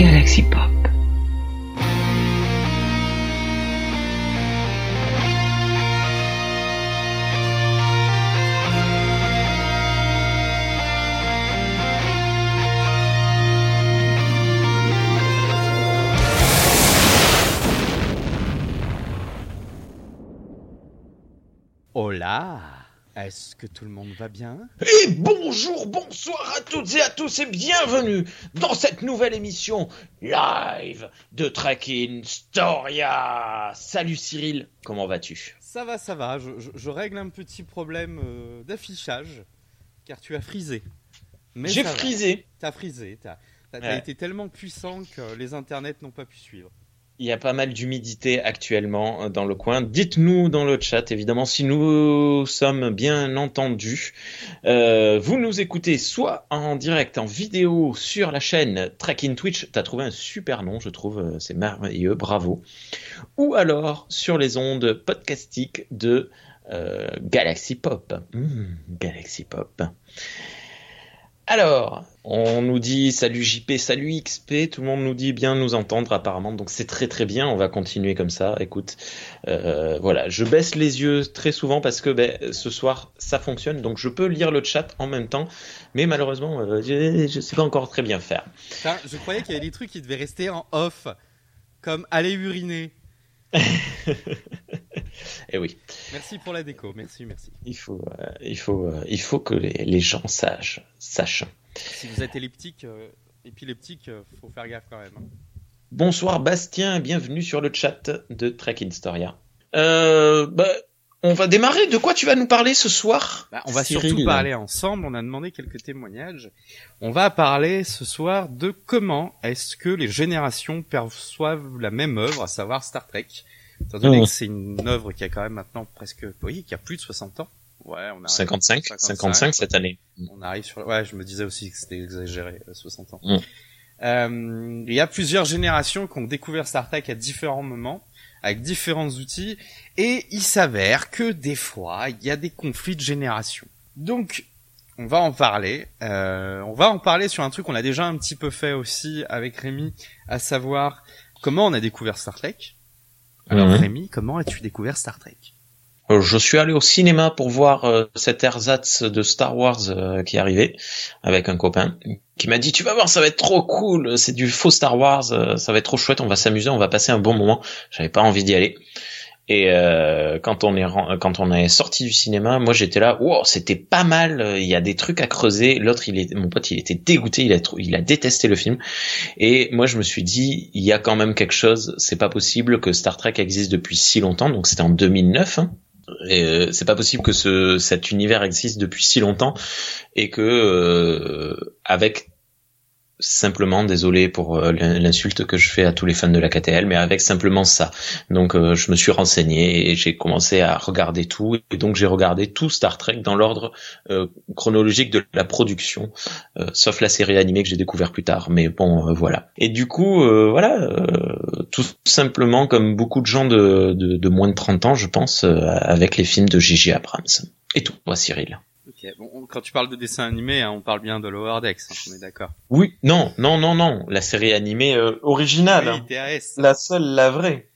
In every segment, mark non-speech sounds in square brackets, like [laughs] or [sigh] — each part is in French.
Galaxy Pop. Est-ce que tout le monde va bien? Et bonjour, bonsoir à toutes et à tous et bienvenue dans cette nouvelle émission live de Trekking Storia. Salut Cyril, comment vas-tu? Ça va, ça va, je, je- je règle un petit problème euh, d'affichage, car tu as frisé. J'ai frisé. T'as frisé, t'as Ouais. été tellement puissant que les internets n'ont pas pu suivre. Il y a pas mal d'humidité actuellement euh, dans le coin. Dites-nous dans le chat, évidemment, si nous sommes bien entendus. Euh, vous nous écoutez soit en direct, en vidéo sur la chaîne Tracking Twitch. T'as trouvé un super nom, je trouve. euh, C'est merveilleux, bravo. Ou alors sur les ondes podcastiques de Galaxy Pop. Hmm, Galaxy Pop. Alors, on nous dit salut JP, salut XP, tout le monde nous dit bien nous entendre apparemment, donc c'est très très bien, on va continuer comme ça. Écoute, euh, voilà, je baisse les yeux très souvent parce que ben, ce soir ça fonctionne, donc je peux lire le chat en même temps, mais malheureusement euh, je, je sais pas encore très bien faire. Je croyais qu'il y avait des trucs qui devaient rester en off, comme aller uriner. [laughs] Et Eh oui, Merci pour la déco, merci, merci. il faut, euh, il faut, euh, il faut que les, les gens sachent, sachent. Si vous êtes elliptique, euh, épileptique, faut faire gaffe quand même. hein. Bonsoir Bastien, bienvenue sur le chat de Trek in Storia. Euh, bah, on va démarrer. De quoi tu vas nous parler ce soir Bah, on va Cyril surtout parler ensemble. On a demandé quelques témoignages. On va parler ce soir de comment est-ce que les générations perçoivent la même œuvre, à savoir Star Trek. Étant donné Mmh. que c'est une œuvre qui a quand même maintenant presque, oui, qui a plus de 60 ans. Ouais, on arrive, 55, 55 cette année. on arrive sur, ouais, je me disais aussi que c'était exagéré, euh, 60 ans. Mmh. Euh, il y a plusieurs générations qui ont découvert Star Trek à différents moments, avec différents outils, et il s'avère que des fois, il y a des conflits de génération. Donc, on va en parler. Euh, on va en parler sur un truc qu'on a déjà un petit peu fait aussi avec Rémi, à savoir comment on a découvert Star Trek. Alors Mhm. Rémi, comment as-tu découvert Star Trek? Euh, Je suis allé au cinéma pour voir euh, cet ersatz de Star Wars euh, qui arrivait avec un copain qui m'a dit tu vas voir ça va être trop cool. C'est du faux Star Wars euh, ça va être trop chouette. On va s'amuser on va passer un bon moment j'avais pas envie d'y aller et euh, quand on est quand on est sorti du cinéma moi j'étais là wow c'était pas mal euh, il y a des trucs à creuser. L'autre il est mon pote il était dégoûté il a il a détesté le film. Et moi je me suis dit il y a quand même quelque chose c'est pas possible que Star Trek existe depuis si longtemps. Donc c'était en 2009 hein. Euh, c'est pas possible que ce, cet univers existe depuis si longtemps. Et que euh, avec simplement désolé pour euh, l'in- l'insulte que je fais à tous les fans de la KTL mais avec simplement ça. Donc euh, je me suis renseigné et j'ai commencé à regarder tout. Et donc j'ai regardé tout Star Trek dans l'ordre euh, chronologique de la production euh, sauf la série animée que j'ai découvert plus tard. Mais bon voilà. Et du coup voilà tout simplement comme beaucoup de gens de, moins de 30 ans je pense avec les films de J.J. Abrams. Et tout moi Cyril? Ok, bon, on- quand tu parles de dessin animé, hein, on parle bien de Lower Decks, hein, on est d'accord. oui non non non non la série animée euh, originale Oui, hein. TAS. la seule la vraie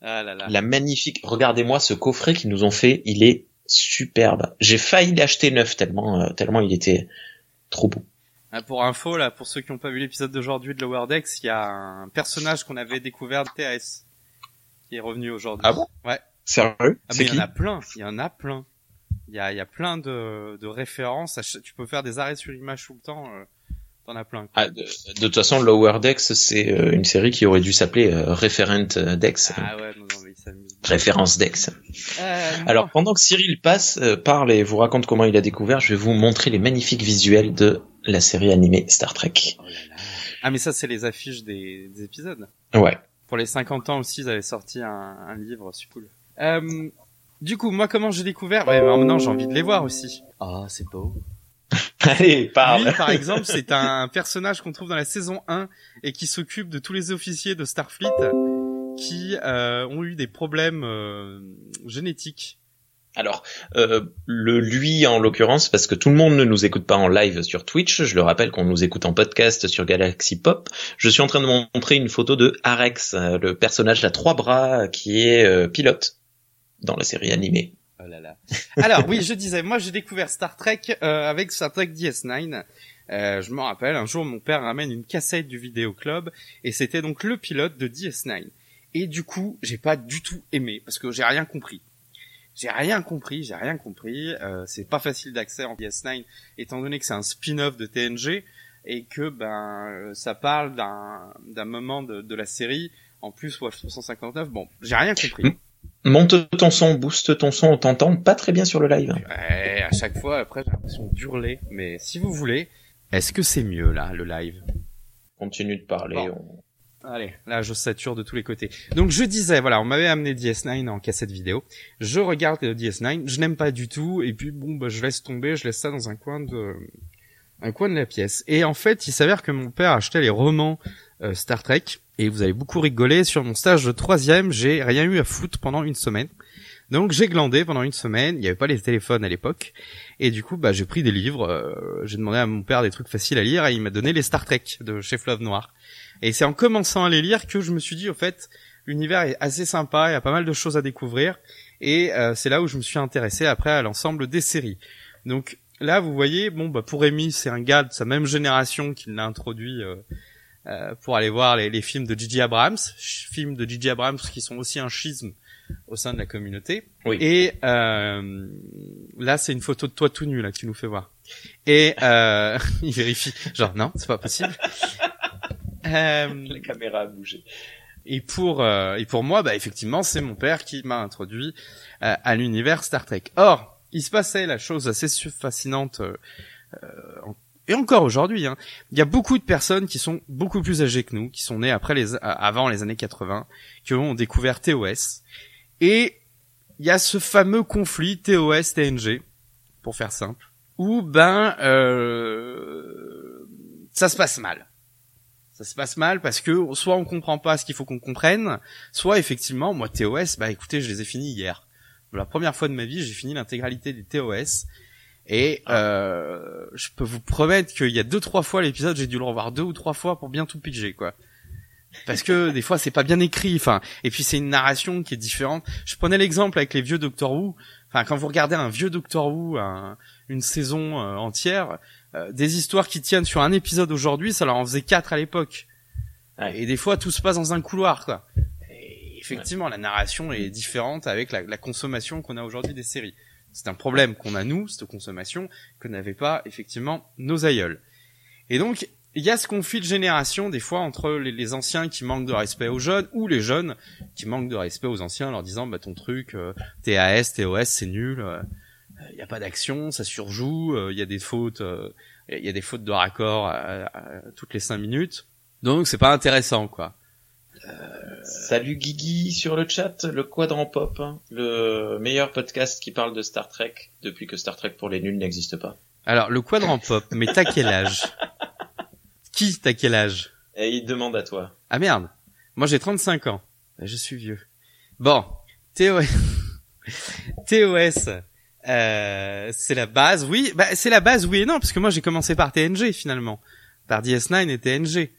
Ah là là. la magnifique regardez-moi ce coffret qu'ils nous ont fait il est superbe j'ai failli l'acheter neuf tellement euh, tellement il était trop beau Ah, Pour info, là, pour ceux qui n'ont pas vu l'épisode d'aujourd'hui de Lower Decks, il y a un personnage qu'on avait découvert de TAS qui est revenu aujourd'hui. Ah bon? Ouais. sérieux? Ah, mais il y en a plein, il y en a plein. Il y a, y a plein de, de références. à Tu peux faire des arrêts sur image tout le temps. euh, T'en as plein. Ah, de, de toute façon, Lower Decks, c'est euh, une série qui aurait dû s'appeler euh, Referent Decks, Ah ouais, non, mais il s'amuse. Référence. Euh, Alors, pendant que Cyril passe, parle et vous raconte comment il a découvert, je vais vous montrer les magnifiques visuels de la série animée Star Trek. oh là là. Ah mais ça c'est les affiches des, des épisodes. Ouais. Pour les 50 ans aussi, ils avaient sorti un, un livre super cool. Euh, du coup, moi comment j'ai découvert? Ouais, mais maintenant j'ai envie de les voir aussi. Ah, c'est beau. [laughs] Allez, parle. Lui, par exemple, c'est un personnage qu'on trouve dans la saison 1 et qui s'occupe de tous les officiers de Starfleet qui euh, ont eu des problèmes euh, génétiques Alors, euh, le lui en l'occurrence, parce que tout le monde ne nous écoute pas en live sur Twitch, je le rappelle qu'on nous écoute en podcast sur Galaxy Pop, je suis en train de montrer une photo de Arex, euh, le personnage à trois bras qui est euh, pilote dans la série animée. Oh là là. Alors oui, je disais, moi j'ai découvert Star Trek euh, avec Star Trek DS9. Euh, je me rappelle, un jour mon père ramène une cassette du vidéo club et c'était donc le pilote de DS9. Et du coup, j'ai pas du tout aimé parce que j'ai rien compris. J'ai rien compris, j'ai rien compris. Euh, c'est pas facile d'accès en PS9 étant donné que c'est un spin-off de TNG et que ben euh, ça parle d'un d'un moment de, de la série. En plus, Wolf 359. Bon, j'ai rien compris. Monte ton son, booste ton son, on t'entend pas très bien sur le live. Ouais, à chaque fois, après, j'ai l'impression d'hurler. Mais si vous voulez, est-ce que c'est mieux là, le live? Continue de parler. Bon. on- Allez, là je sature de tous les côtés. Donc je disais, voilà, on m'avait amené DS9 en cassette vidéo. Je regarde le DS9, je n'aime pas du tout, et puis bon, bah, je laisse tomber, je laisse ça dans un coin de, un coin de la pièce. Et en fait, il s'avère que mon père achetait les romans euh, Star Trek, et vous avez beaucoup rigolé. Sur mon stage de troisième, j'ai rien eu à foutre pendant une semaine. Donc j'ai glandé pendant une semaine. Il n'y avait pas les téléphones à l'époque, et du coup, bah j'ai pris des livres. euh, j'ai demandé à mon père des trucs faciles à lire, et il m'a donné les Star Trek de chez Fleuve Noir. Et c'est en commençant à les lire que je me suis dit, au fait, l'univers est assez sympa, il y a pas mal de choses à découvrir. Et euh, c'est là où je me suis intéressé après à l'ensemble des séries. Donc là, vous voyez, bon, bah, pour Rémi, c'est un gars de sa même génération qui l'a introduit euh, euh, pour aller voir les, les films de J.J. Abrams, films de J.J. Abrams qui sont aussi un schisme au sein de la communauté. Oui. Et euh, là, c'est une photo de toi tout nu là que tu nous fais voir. Et euh, [laughs] il vérifie, genre non, c'est pas possible. [laughs] Euh, La caméra a bougé. et pour euh, et pour moi, bah effectivement, c'est mon père qui m'a introduit à l'univers Star Trek. Or, il se passait la chose assez fascinante euh, euh, en- et encore aujourd'hui. hein. Il y a beaucoup de personnes qui sont beaucoup plus âgées que nous, qui sont nées après les avant les années 80, qui ont découvert TOS. Et il y a ce fameux conflit TOS TNG, pour faire simple, où ben euh, ça se passe mal. Ça se passe mal parce que soit on comprend pas ce qu'il faut qu'on comprenne, soit effectivement, moi TOS, bah écoutez, je les ai finis hier. Pour la première fois de ma vie, j'ai fini l'intégralité des TOS. Et euh, je peux vous promettre qu'il y a deux trois fois l'épisode, j'ai dû le revoir deux ou trois fois pour bien tout piger quoi. Parce que [laughs] des fois c'est pas bien écrit, enfin et puis c'est une narration qui est différente. Je prenais l'exemple avec les vieux Doctor Who. Enfin quand vous regardez un vieux Doctor Who, un- une saison euh, entière, euh, des histoires qui tiennent sur un épisode aujourd'hui, ça leur en faisait quatre à l'époque. Ouais. Et des fois tout se passe dans un couloir quoi. Et effectivement la narration est différente avec la, la consommation qu'on a aujourd'hui des séries. C'est un problème qu'on a nous, cette consommation, que n'avaient pas effectivement nos aïeuls. Et donc, il y a ce conflit de génération des fois entre les, anciens qui manquent de respect aux jeunes ou les jeunes qui manquent de respect aux anciens en leur disant bah ton truc euh, TAS, TOS c'est nul, euh, il y a pas d'action, ça surjoue, euh, il y a des fautes, euh, il y a des fautes de raccord à toutes les cinq minutes. Donc c'est pas intéressant quoi. Salut Guigui sur le chat, le Quadrant Pop, hein, le meilleur podcast qui parle de Star Trek depuis que Star Trek pour les nuls n'existe pas. Alors le quadrant pop, mais t'as quel âge? Qui t'as quel âge? Et il demande à toi. Ah merde, moi j'ai 35 ans. Je suis vieux. Bon, TOS, [laughs] TOS, euh, c'est la base, oui. Bah, c'est la base, oui et non, parce que moi j'ai commencé par TNG finalement, par DS9 et TNG.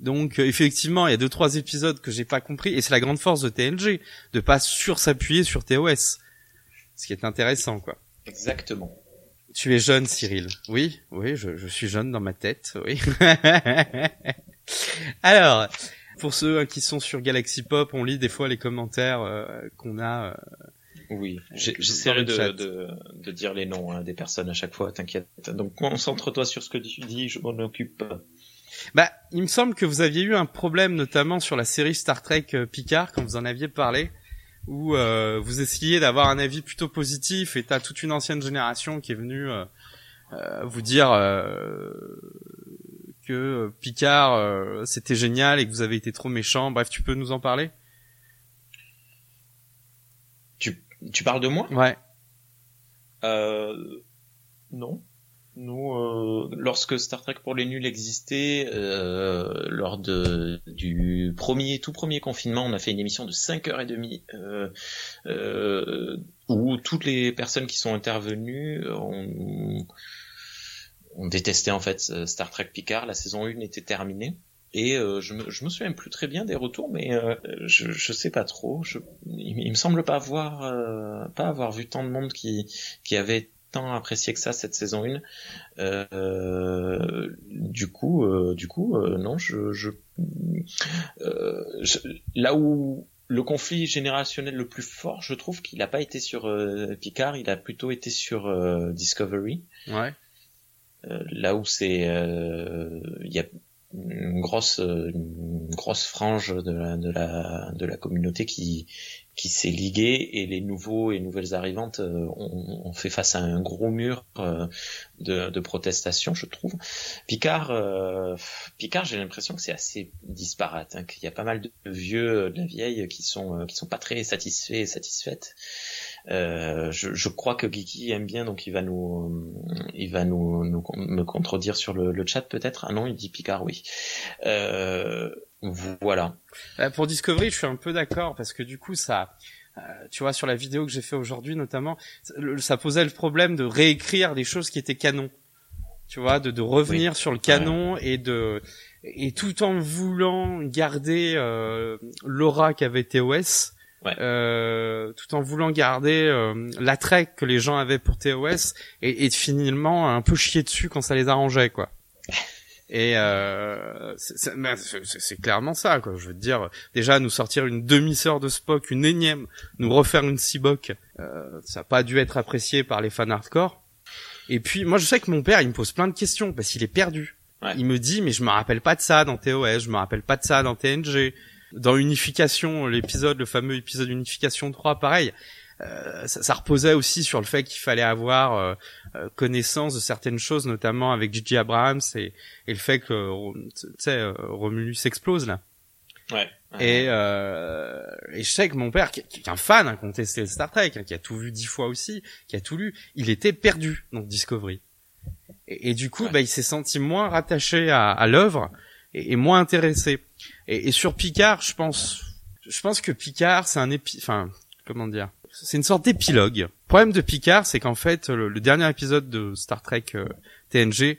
Donc euh, effectivement, il y a deux trois épisodes que j'ai pas compris, et c'est la grande force de TNG de pas sur s'appuyer sur TOS, ce qui est intéressant quoi. Exactement. Tu es jeune, Cyril. Oui, oui, je, je suis jeune dans ma tête, oui. [laughs] Alors, pour ceux hein, qui sont sur Galaxy Pop, on lit des fois les commentaires euh, qu'on a. euh, Oui, Dans j'essaierai de, de, de dire les noms hein, des personnes à chaque fois, t'inquiète. Donc concentre-toi sur ce que tu dis, je m'en occupe. Bah, il me semble que vous aviez eu un problème notamment sur la série Star Trek euh, Picard quand vous en aviez parlé, où euh, vous essayiez d'avoir un avis plutôt positif et t'as toute une ancienne génération qui est venue euh, euh, vous dire euh, que euh, Picard euh, c'était génial et que vous avez été trop méchant. Bref, tu peux nous en parler? Tu, tu parles de moi? Ouais. Euh, non. Nous, euh, lorsque Star Trek pour les nuls existait, euh, lors de du premier tout premier confinement, on a fait une émission de 5 heures et demie euh, euh, où toutes les personnes qui sont intervenues ont, ont détesté en fait Star Trek Picard. La saison 1 était terminée. Et euh, je, me, je me souviens plus très bien des retours, mais euh, je, je sais pas trop. Je, il, me semble pas avoir euh, pas avoir vu tant de monde qui qui avait tant apprécié que ça cette saison 1. Euh, du coup, du coup, non, je, je, là où le conflit générationnel le plus fort, je trouve qu'il n'a pas été sur Picard, il a plutôt été sur Discovery. Ouais. là où c'est, il y a une grosse une grosse frange de la de la de la communauté qui qui s'est liguée et les nouveaux et nouvelles arrivantes euh, ont, fait face à un gros mur euh, de, de protestation je trouve Picard euh, Picard j'ai l'impression que c'est assez disparate hein, qu'il y a pas mal de vieux de la vieille qui sont qui sont pas très satisfaits satisfaites euh, je, je, crois que Geeky aime bien, donc il va nous, il va nous, nous me contredire sur le, le chat peut-être? Ah non, il dit Picard, oui. Euh, voilà. Euh, pour Discovery, je suis un peu d'accord parce que du coup, ça, euh, tu vois, sur la vidéo que j'ai fait aujourd'hui notamment, ça posait le problème de réécrire des choses qui étaient canon. Tu vois, de, de revenir sur le canon et de et tout en voulant garder euh, l'aura qu'avait TOS euh, tout en voulant garder euh, l'attrait que les gens avaient pour TOS et, et finalement un peu chier dessus quand ça les arrangeait quoi. [laughs] Et euh, c'est clairement ça, quoi. Je veux dire, déjà nous sortir une demi-sœur de Spock, une énième, nous refaire une Seabock, euh, ça n'a pas dû être apprécié par les fans hardcore. Et puis, moi, je sais que mon père, il me pose plein de questions parce qu'il est perdu. Il me dit, mais je me rappelle pas de ça dans TOS, je me rappelle pas de ça dans TNG dans Unification, l'épisode, le fameux épisode Unification 3, pareil. Euh, ça, ça, reposait aussi sur le fait qu'il fallait avoir euh, euh, connaissance de certaines choses, notamment avec Gigi Abrams et, et le fait que tu sais Romulus explose là. Ouais. Et, euh, et je sais que mon père, qui, est un fan, hein, contesté Star Trek, hein, qui a tout vu dix fois aussi, qui a tout lu, il était perdu dans Discovery. Et, et du coup, bah, il s'est senti moins rattaché à, à l'œuvre et, et, moins intéressé. Et, et, sur Picard, je pense, je pense que Picard, c'est un épi, enfin, comment dire, c'est une sorte d'épilogue. Le problème de Picard, c'est qu'en fait, le, dernier épisode de Star Trek euh, TNG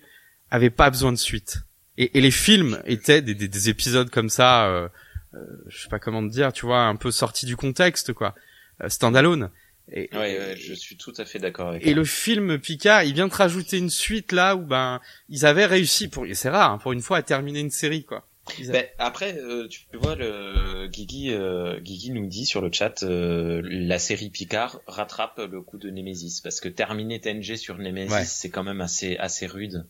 avait pas besoin de suite. Et, et les films étaient des, des, des épisodes comme ça, euh, euh, je sais pas comment te dire, tu vois, un peu sortis du contexte, quoi, euh, standalone. Et, ouais, ouais, je suis tout à fait d'accord avec. Et le film Picard, il vient de rajouter une suite là où ben ils avaient réussi pour, c'est rare, hein, pour une fois à terminer une série quoi. Ben, après, euh, tu vois, le Guigui, euh, Guigui nous dit sur le chat, euh, la série Picard rattrape le coup de Nemesis parce que terminer TNG sur Nemesis, c'est quand même assez assez rude.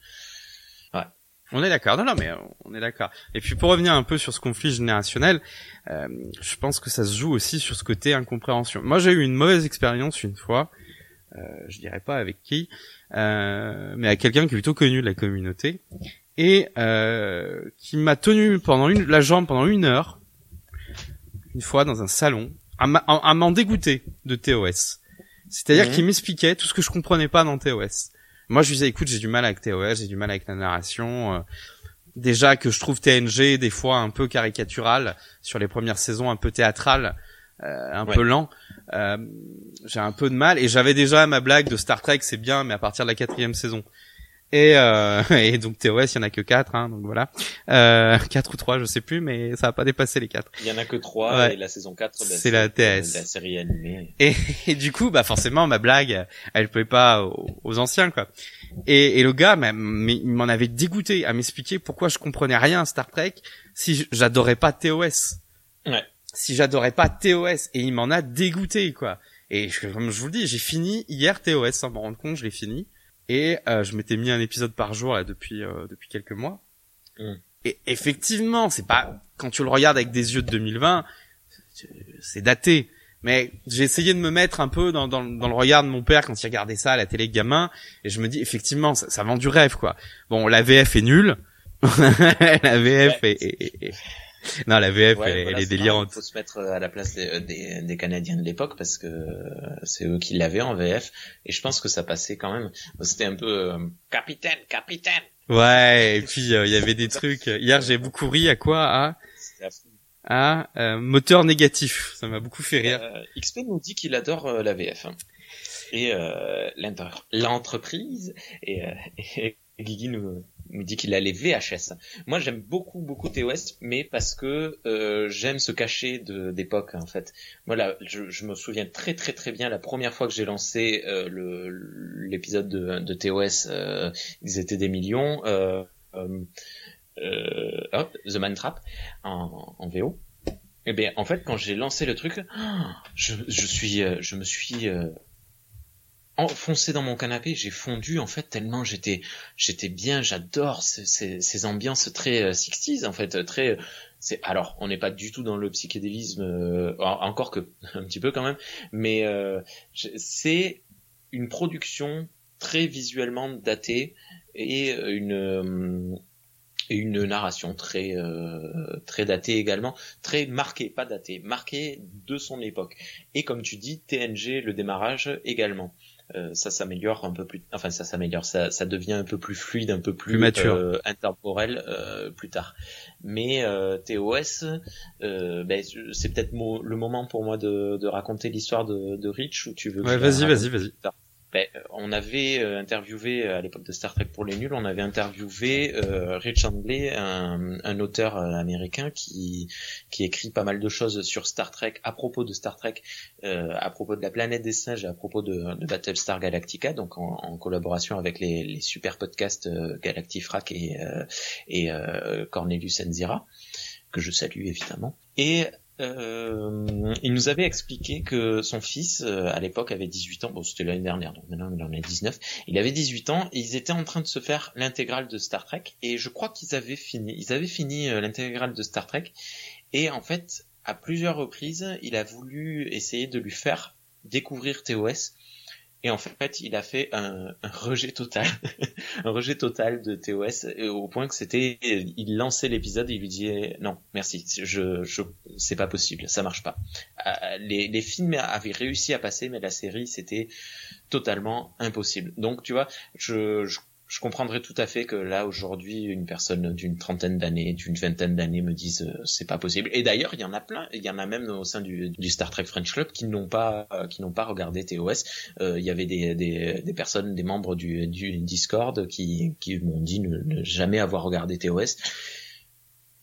Ouais. On est d'accord, non, non, mais on est d'accord. Et puis pour revenir un peu sur ce conflit générationnel, euh, je pense que ça se joue aussi sur ce côté incompréhension. Moi, j'ai eu une mauvaise expérience une fois, euh, je dirais pas avec qui, euh, mais à quelqu'un qui est plutôt connu de la communauté, et euh, qui m'a tenu pendant une, la jambe pendant une heure, une fois dans un salon, à m'en dégoûter de TOS. C'est-à-dire mhm. qu'il m'expliquait tout ce que je comprenais pas dans TOS. Moi, je lui disais, écoute, j'ai du mal avec TOS, j'ai du mal avec la narration. Euh, déjà que je trouve TNG des fois un peu caricatural sur les premières saisons, un peu théâtral, euh, un peu lent. Euh, j'ai un peu de mal et j'avais déjà ma blague de Star Trek, c'est bien, mais à partir de la quatrième saison. Et, euh, [laughs] et donc TOS, il y en a que 4, hein, donc voilà. Euh, [laughs] 4 ou 3, je sais plus, mais ça va pas dépasser les 4. Il y en a que 3 et la saison 4 c'est la TS. La série animée. Et, [laughs] et, du coup, bah forcément, ma blague, elle plaît pas aux, anciens, quoi. Et, et le gars, mais, il m'en avait dégoûté à m'expliquer pourquoi je comprenais rien à Star Trek si j'adorais pas TOS. Ouais. Si j'adorais pas TOS, et il m'en a dégoûté, quoi. Et comme je vous le dis, j'ai fini hier TOS sans me rendre compte, je l'ai fini et euh, je m'étais mis un épisode par jour là depuis euh, depuis quelques mois. Mm. Et effectivement, c'est pas quand tu le regardes avec des yeux de 2020, c'est daté. Mais j'ai essayé de me mettre un peu dans, dans, dans, le regard de mon père quand il regardait ça à la télé gamin, et je me dis effectivement ça, ça vend du rêve quoi. Bon, la VF est nulle, [laughs] la VF est, est, [laughs] non, la VF, elle, est délirante. Il faut se mettre à la place des, des, des Canadiens de l'époque parce que c'est eux qui l'avaient en VF. Et je pense que ça passait quand même. C'était un peu euh, capitaine, capitaine. Ouais, et [laughs] puis euh, il y avait des trucs. Hier, j'ai beaucoup ri à quoi? À euh, moteur négatif, ça m'a beaucoup fait rire. Euh, XP nous dit qu'il adore euh, la VF. Hein. Et euh, l'entreprise, et, [laughs] et, Guigui nous, nous dit qu'il a les VHS. Moi, j'aime beaucoup, beaucoup TOS, mais parce que euh, j'aime se cacher d'époque, en fait. Moi, là, je, me souviens très, très, très bien la première fois que j'ai lancé euh, l'épisode de, de, TOS, euh, ils étaient des millions. Hop, The Man Trap en, VO. Eh bien, en fait, quand j'ai lancé le truc, je, je suis, je me suis enfoncé dans mon canapé, j'ai fondu en fait tellement j'étais, j'étais bien. J'adore ces, ces, ces, ambiances très euh, 60 en fait, très. C'est alors, on n'est pas du tout dans le psychédélisme, euh, encore que [laughs] un petit peu quand même, mais euh, c'est une production très visuellement datée et une et une narration très euh, très datée également, très marquée, pas datée, marquée de son époque. Et comme tu dis, TNG, le démarrage également. Euh, ça s'améliore un peu plus, enfin ça s'améliore, ça, ça devient un peu plus fluide, un peu plus, plus mature, euh, intemporel euh, plus tard. Mais euh, TOS, euh, ben, c'est peut-être le moment pour moi de, de raconter l'histoire de, de Rich ou tu veux. Ouais, vas-y, vas-y, vas-y. Ben, on avait euh, interviewé à l'époque de Star Trek pour les nuls, on avait interviewé euh, Rich Handley, un, un auteur euh, américain qui qui écrit pas mal de choses sur Star Trek à propos de Star Trek, euh, à propos de la planète des singes à propos de, de Battlestar Galactica, donc en, en collaboration avec les, les, super podcasts euh, Galactifrac et et Cornelius Enzira que je salue évidemment. Et euh, il nous avait expliqué que son fils, euh, à l'époque, avait 18 ans. Bon, c'était l'année dernière, donc maintenant il en a 19. Il avait 18 ans ils étaient en train de se faire l'intégrale de Star Trek. Et je crois qu'ils avaient fini. Ils avaient fini euh, l'intégrale de Star Trek. Et en fait, à plusieurs reprises, il a voulu essayer de lui faire découvrir TOS et en fait, il a fait un, rejet total, [laughs] un rejet total de TOS au point que c'était, il lançait l'épisode et il lui disait non, merci, je, je, c'est pas possible, ça marche pas. Euh, les, les films avaient réussi à passer, mais la série c'était totalement impossible. Donc tu vois, je, je je comprendrais tout à fait que là aujourd'hui une personne d'une trentaine d'années, d'une vingtaine d'années me dise euh, c'est pas possible. Et d'ailleurs il y en a plein, il y en a même au sein du, Star Trek French Club qui n'ont pas euh, qui n'ont pas regardé TOS. Euh, il y avait des, personnes, des membres du, du Discord qui m'ont dit ne jamais avoir regardé TOS.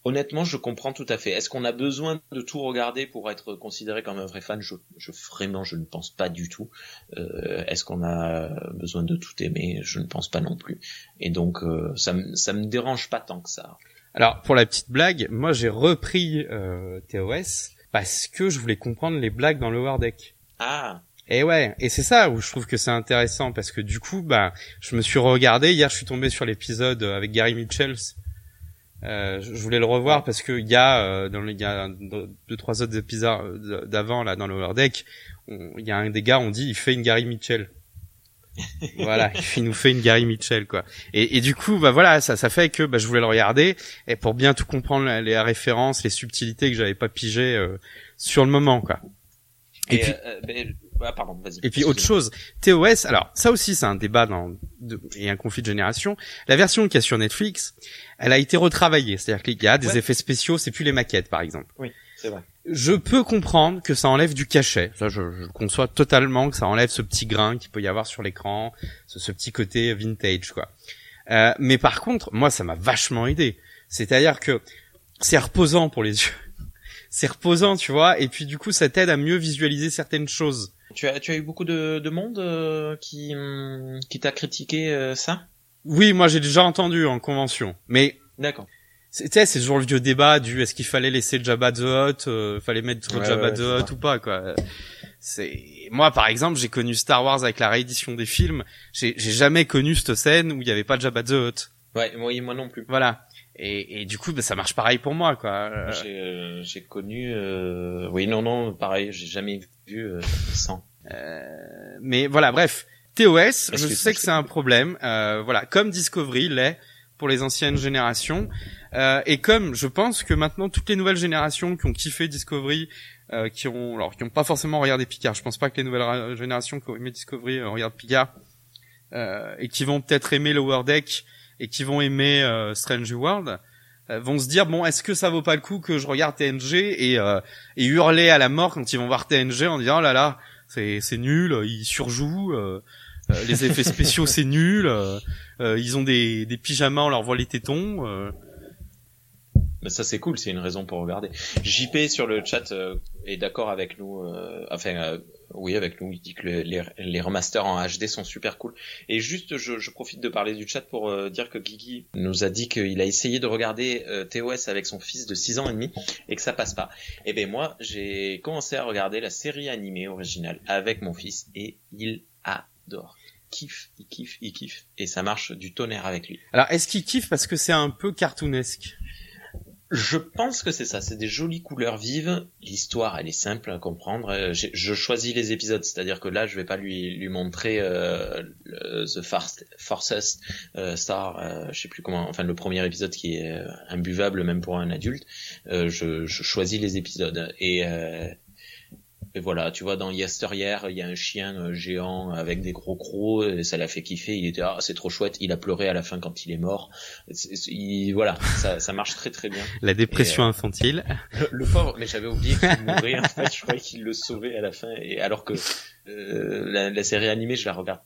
Honnêtement, je comprends tout à fait. Est-ce qu'on a besoin de tout regarder pour être considéré comme un vrai fan? Je, je, Vraiment, je ne pense pas du tout. Euh, Est-ce qu'on a besoin de tout aimer? Je ne pense pas non plus. Et donc, euh, ça, ça me dérange pas tant que ça. Alors, pour la petite blague, moi j'ai repris euh, TOS parce que je voulais comprendre les blagues dans le War Deck. Ah et ouais, et c'est ça où je trouve que c'est intéressant parce que du coup, bah, je me suis regardé hier, je suis tombé sur l'épisode avec Gary Mitchells euh, je voulais le revoir parce que il y a euh, dans les gars deux trois autres épisodes d'avant là dans le Lower Deck, il y a un des gars on dit il fait une Gary Mitchell. [laughs] voilà, il nous fait une Gary Mitchell quoi. Et, et du coup bah voilà ça ça fait que bah, je voulais le regarder et pour bien tout comprendre les références, les subtilités que j'avais pas pigé euh, sur le moment quoi. Et, et puis euh, ben, ah, pardon, et puis autre chose, TOS, alors ça aussi c'est un débat dans, de, et un conflit de génération. La version qu'il y a sur Netflix, elle a été retravaillée, c'est-à-dire qu'il y a des ouais. effets spéciaux, c'est plus les maquettes par exemple. Oui, c'est vrai. Je peux comprendre que ça enlève du cachet. Ça, je, je, conçois totalement que ça enlève ce petit grain qu'il peut y avoir sur l'écran, ce, ce, petit côté vintage, quoi. Euh, mais par contre, moi, ça m'a vachement aidé. C'est-à-dire que c'est reposant pour les [laughs] yeux. c'est reposant, tu vois, et puis du coup, ça t'aide à mieux visualiser certaines choses. Tu as, tu as eu beaucoup de, de monde euh, qui, hum, qui t'a critiqué euh, ça? Oui, moi j'ai déjà entendu en convention. Mais d'accord. Tu sais, c'est toujours le vieux débat du est-ce qu'il fallait laisser Jabba the Hutt, euh, fallait mettre ouais, Jabba ouais, the Hutt ou pas quoi. C'est moi par exemple, j'ai connu Star Wars avec la réédition des films. J'ai jamais connu cette scène où il y avait pas Jabba the Hutt. Ouais, moi, moi non plus. Voilà. Et, et, du coup, bah, ça marche pareil pour moi, quoi. J'ai euh, connu, euh... oui, non, non, pareil, j'ai jamais vu euh, sans. Euh, mais voilà, bref, TOS, je sais que c'est un problème. Euh, voilà, comme Discovery l'est pour les anciennes générations, euh, et comme je pense que maintenant toutes les nouvelles générations qui ont kiffé Discovery, qui ont, alors qui ont pas forcément regardé Picard, je pense pas que les nouvelles générations qui ont aimé Discovery regardent Picard, et qui vont peut-être aimer Lower Deck et qui vont aimer Strange World. euh, vont se dire bon est-ce que ça vaut pas le coup que je regarde TNG et euh, et hurler à la mort quand ils vont voir TNG en disant oh là là c'est c'est nul ils surjouent euh, euh, les effets spéciaux c'est nul euh, euh, ils ont des des pyjamas on leur voit les tétons euh. Mais ça c'est cool, c'est une raison pour regarder. JP sur le chat euh, est d'accord avec nous, euh, enfin euh, oui avec nous, il dit que le- les, remasters en HD sont super cool. Et juste, je, je profite de parler du chat pour euh, dire que Guigui nous a dit qu'il a essayé de regarder euh, TOS avec son fils de 6 ans et demi et que ça passe pas. Et ben moi, j'ai commencé à regarder la série animée originale avec mon fils et il adore. Kiffe, il kiffe, il kiffe. Et ça marche du tonnerre avec lui. alors est-ce qu'ils kiffent parce que c'est un peu cartoonesque? Je pense que c'est ça, c'est des jolies couleurs vives. L'histoire, elle est simple à comprendre. Euh, j'ai- Je choisis les épisodes, c'est-à-dire que là, je vais pas lui montrer euh, The Fast, Forces euh, Star, euh, je sais plus comment, enfin le premier épisode qui est imbuvable même pour un adulte. Je, je choisis les épisodes et voilà, tu vois, dans Yesteryear, il y a un chien euh, géant avec des gros crocs, et ça l'a fait kiffer. Il était, ah, c'est trop chouette. Il a pleuré à la fin quand il est mort. C'est- c'est- il- voilà, ça, ça marche très très bien. la dépression Et, euh, infantile Le, le pauvre, mais j'avais oublié qu'il mourait en fait. Je croyais qu'il le sauvait à la fin. Et alors que euh, la, la série animée, je la regarde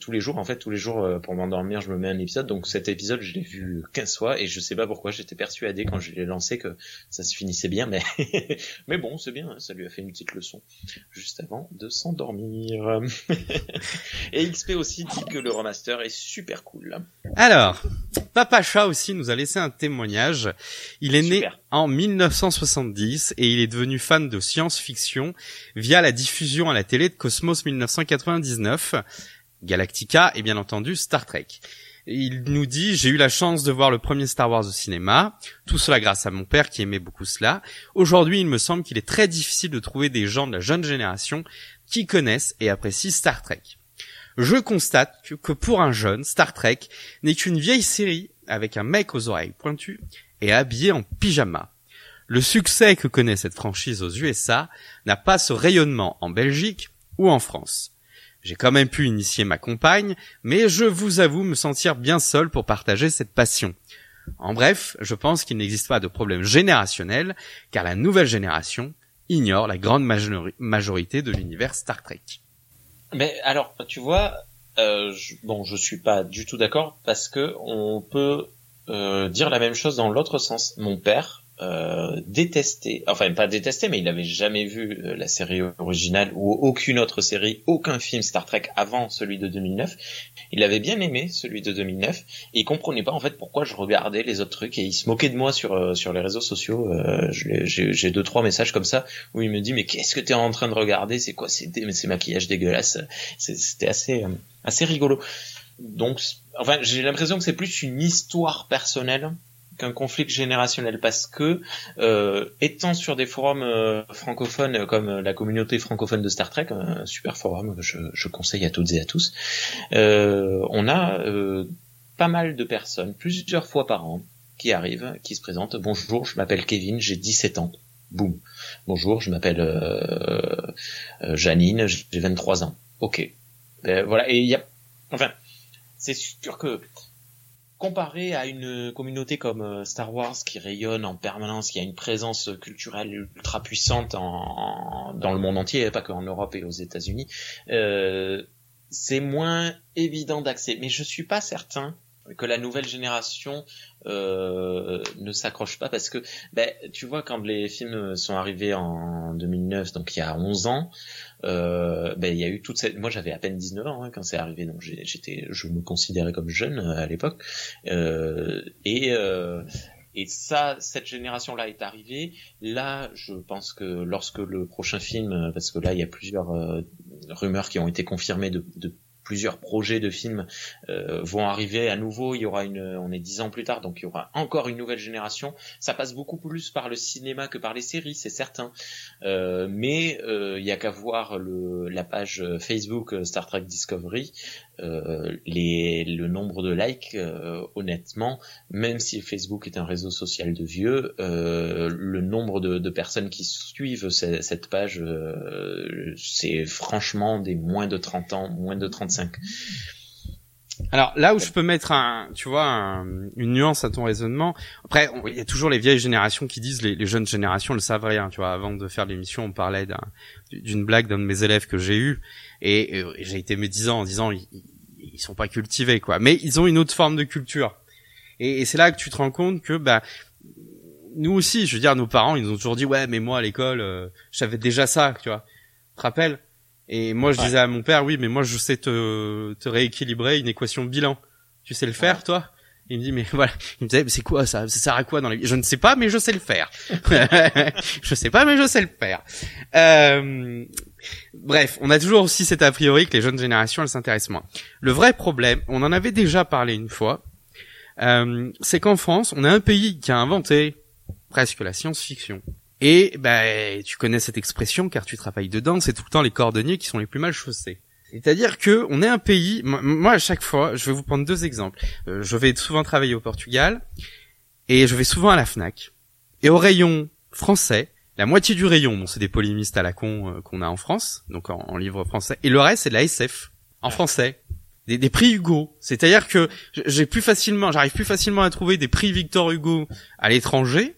tous les jours. En fait, tous les jours euh, pour m'endormir, je me mets un épisode. Donc cet épisode, je l'ai vu 15 fois et je sais pas pourquoi. J'étais persuadé quand je l'ai lancé que ça se finissait bien, mais [laughs] mais bon, c'est bien. hein, ça lui a fait une petite leçon juste avant de s'endormir. [laughs] et XP aussi dit que le remaster est super cool. Alors, Papa Chat aussi nous a laissé un témoignage. Il est né en 1970 et il est devenu fan de science-fiction via la diffusion à la télé de Cosmos 1999, Galactica et bien entendu Star Trek. Il nous dit, j'ai eu la chance de voir le premier Star Wars au cinéma, tout cela grâce à mon père qui aimait beaucoup cela. Aujourd'hui, il me semble qu'il est très difficile de trouver des gens de la jeune génération qui connaissent et apprécient Star Trek. Je constate que pour un jeune, Star Trek n'est qu'une vieille série avec un mec aux oreilles pointues et habillé en pyjama. Le succès que connaît cette franchise aux USA n'a pas ce rayonnement en Belgique ou en France. J'ai quand même pu initier ma compagne, mais je vous avoue me sentir bien seul pour partager cette passion. En bref, je pense qu'il n'existe pas de problème générationnel, car la nouvelle génération ignore la grande majori- majorité de l'univers Star Trek. Mais alors, tu vois, euh, je, bon, je suis pas du tout d'accord parce que on peut euh, dire la même chose dans l'autre sens. Mon père euh, détestait, enfin pas détestait, mais il avait jamais vu euh, la série originale ou aucune autre série, aucun film Star Trek avant celui de 2009. Il avait bien aimé celui de 2009 et il comprenait pas en fait pourquoi je regardais les autres trucs et il se moquait de moi sur euh, sur les réseaux sociaux. Euh, J'ai deux trois messages comme ça où il me dit mais qu'est-ce que t'es en train de regarder? C'est quoi ces ces maquillages dégueulasses? C'était assez euh, assez rigolo. Donc enfin j'ai l'impression que c'est plus une histoire personnelle qu'un conflit générationnel parce que euh, étant sur des forums euh, francophones comme la communauté francophone de Star Trek, un super forum que je, je conseille à toutes et à tous, euh, on a euh, pas mal de personnes, plusieurs fois par an, qui arrivent, qui se présentent. Bonjour, je m'appelle Kevin, j'ai 17 ans. Boum. Bonjour, je m'appelle euh, Janine, j'ai 23 ans. Ok. Ben, voilà. Et il y a, enfin, c'est sûr que comparé à une communauté comme euh, Star Wars qui rayonne en permanence, qui a une présence culturelle ultra puissante dans le monde entier, pas qu'en Europe et aux États-Unis, euh, c'est moins évident d'accès. Mais je suis pas certain que la nouvelle génération euh, ne s'accroche pas parce que ben, tu vois quand les films sont arrivés en 2009 donc il y a 11 ans euh, ben il y a eu toute cette moi j'avais à peine 19 ans hein, quand c'est arrivé donc j'étais je me considérais comme jeune euh, à l'époque euh, et euh, et ça, cette génération-là est arrivée. Là, je pense que lorsque le prochain film, parce que là, il y a plusieurs euh, rumeurs qui ont été confirmées de, de plusieurs projets de films euh, vont arriver à nouveau. Il y aura une, on est dix ans plus tard, donc il y aura encore une nouvelle génération. Ça passe beaucoup plus par le cinéma que par les séries, c'est certain. Euh, mais euh, il y a qu'à voir le, la page Facebook euh, Star Trek Discovery, euh, les, le nombre de likes. euh, honnêtement, même si Facebook est un réseau social de vieux, euh, le nombre de, de personnes qui suivent ce- cette page, euh, c'est franchement des moins de 30 ans, moins de 35. Alors là où je peux mettre un, tu vois, une nuance à ton raisonnement. Après, il y a toujours les vieilles générations qui disent les, jeunes générations le savent rien. Tu vois, avant de faire l'émission, on parlait d'une blague d'un de mes élèves que j'ai eu et, j'ai été médisant en disant ils, sont pas cultivés quoi, mais ils ont une autre forme de culture. Et, et c'est là que tu te rends compte que bah nous aussi, je veux dire, nos parents, ils nous ont toujours dit ouais, mais moi à l'école, euh, j'avais déjà ça, tu vois. Tu te rappelles? Et moi, je disais à mon père, oui, mais moi, je sais te, te rééquilibrer une équation bilan. Tu sais le faire, toi? Il me dit mais [laughs] voilà, il me disait mais c'est quoi ça? Ça sert à quoi dans la vie? Je ne sais pas mais je sais le faire. [laughs] [laughs] je sais pas mais je sais le faire. Euh, bref, on a toujours aussi cet a priori que les jeunes générations elles s'intéressent moins. Le vrai problème, on en avait déjà parlé une fois, euh, c'est qu'en France, on a un pays qui a inventé presque la science-fiction. Et ben, tu connais cette expression car tu travailles dedans, c'est tout le temps les cordonniers qui sont les plus mal chaussés. C'est-à-dire que on est un pays. Moi, à chaque fois, je vais vous prendre deux exemples. Euh, je vais souvent travailler au Portugal et je vais souvent à la Fnac. Et au rayon français, la moitié du rayon, bon, c'est des polémistes à la con euh, qu'on a en France, donc en, livre français, et le reste c'est de la SF en français. Des, des prix Hugo. C'est-à-dire que j'ai plus facilement, j'arrive plus facilement à trouver des prix Victor Hugo à l'étranger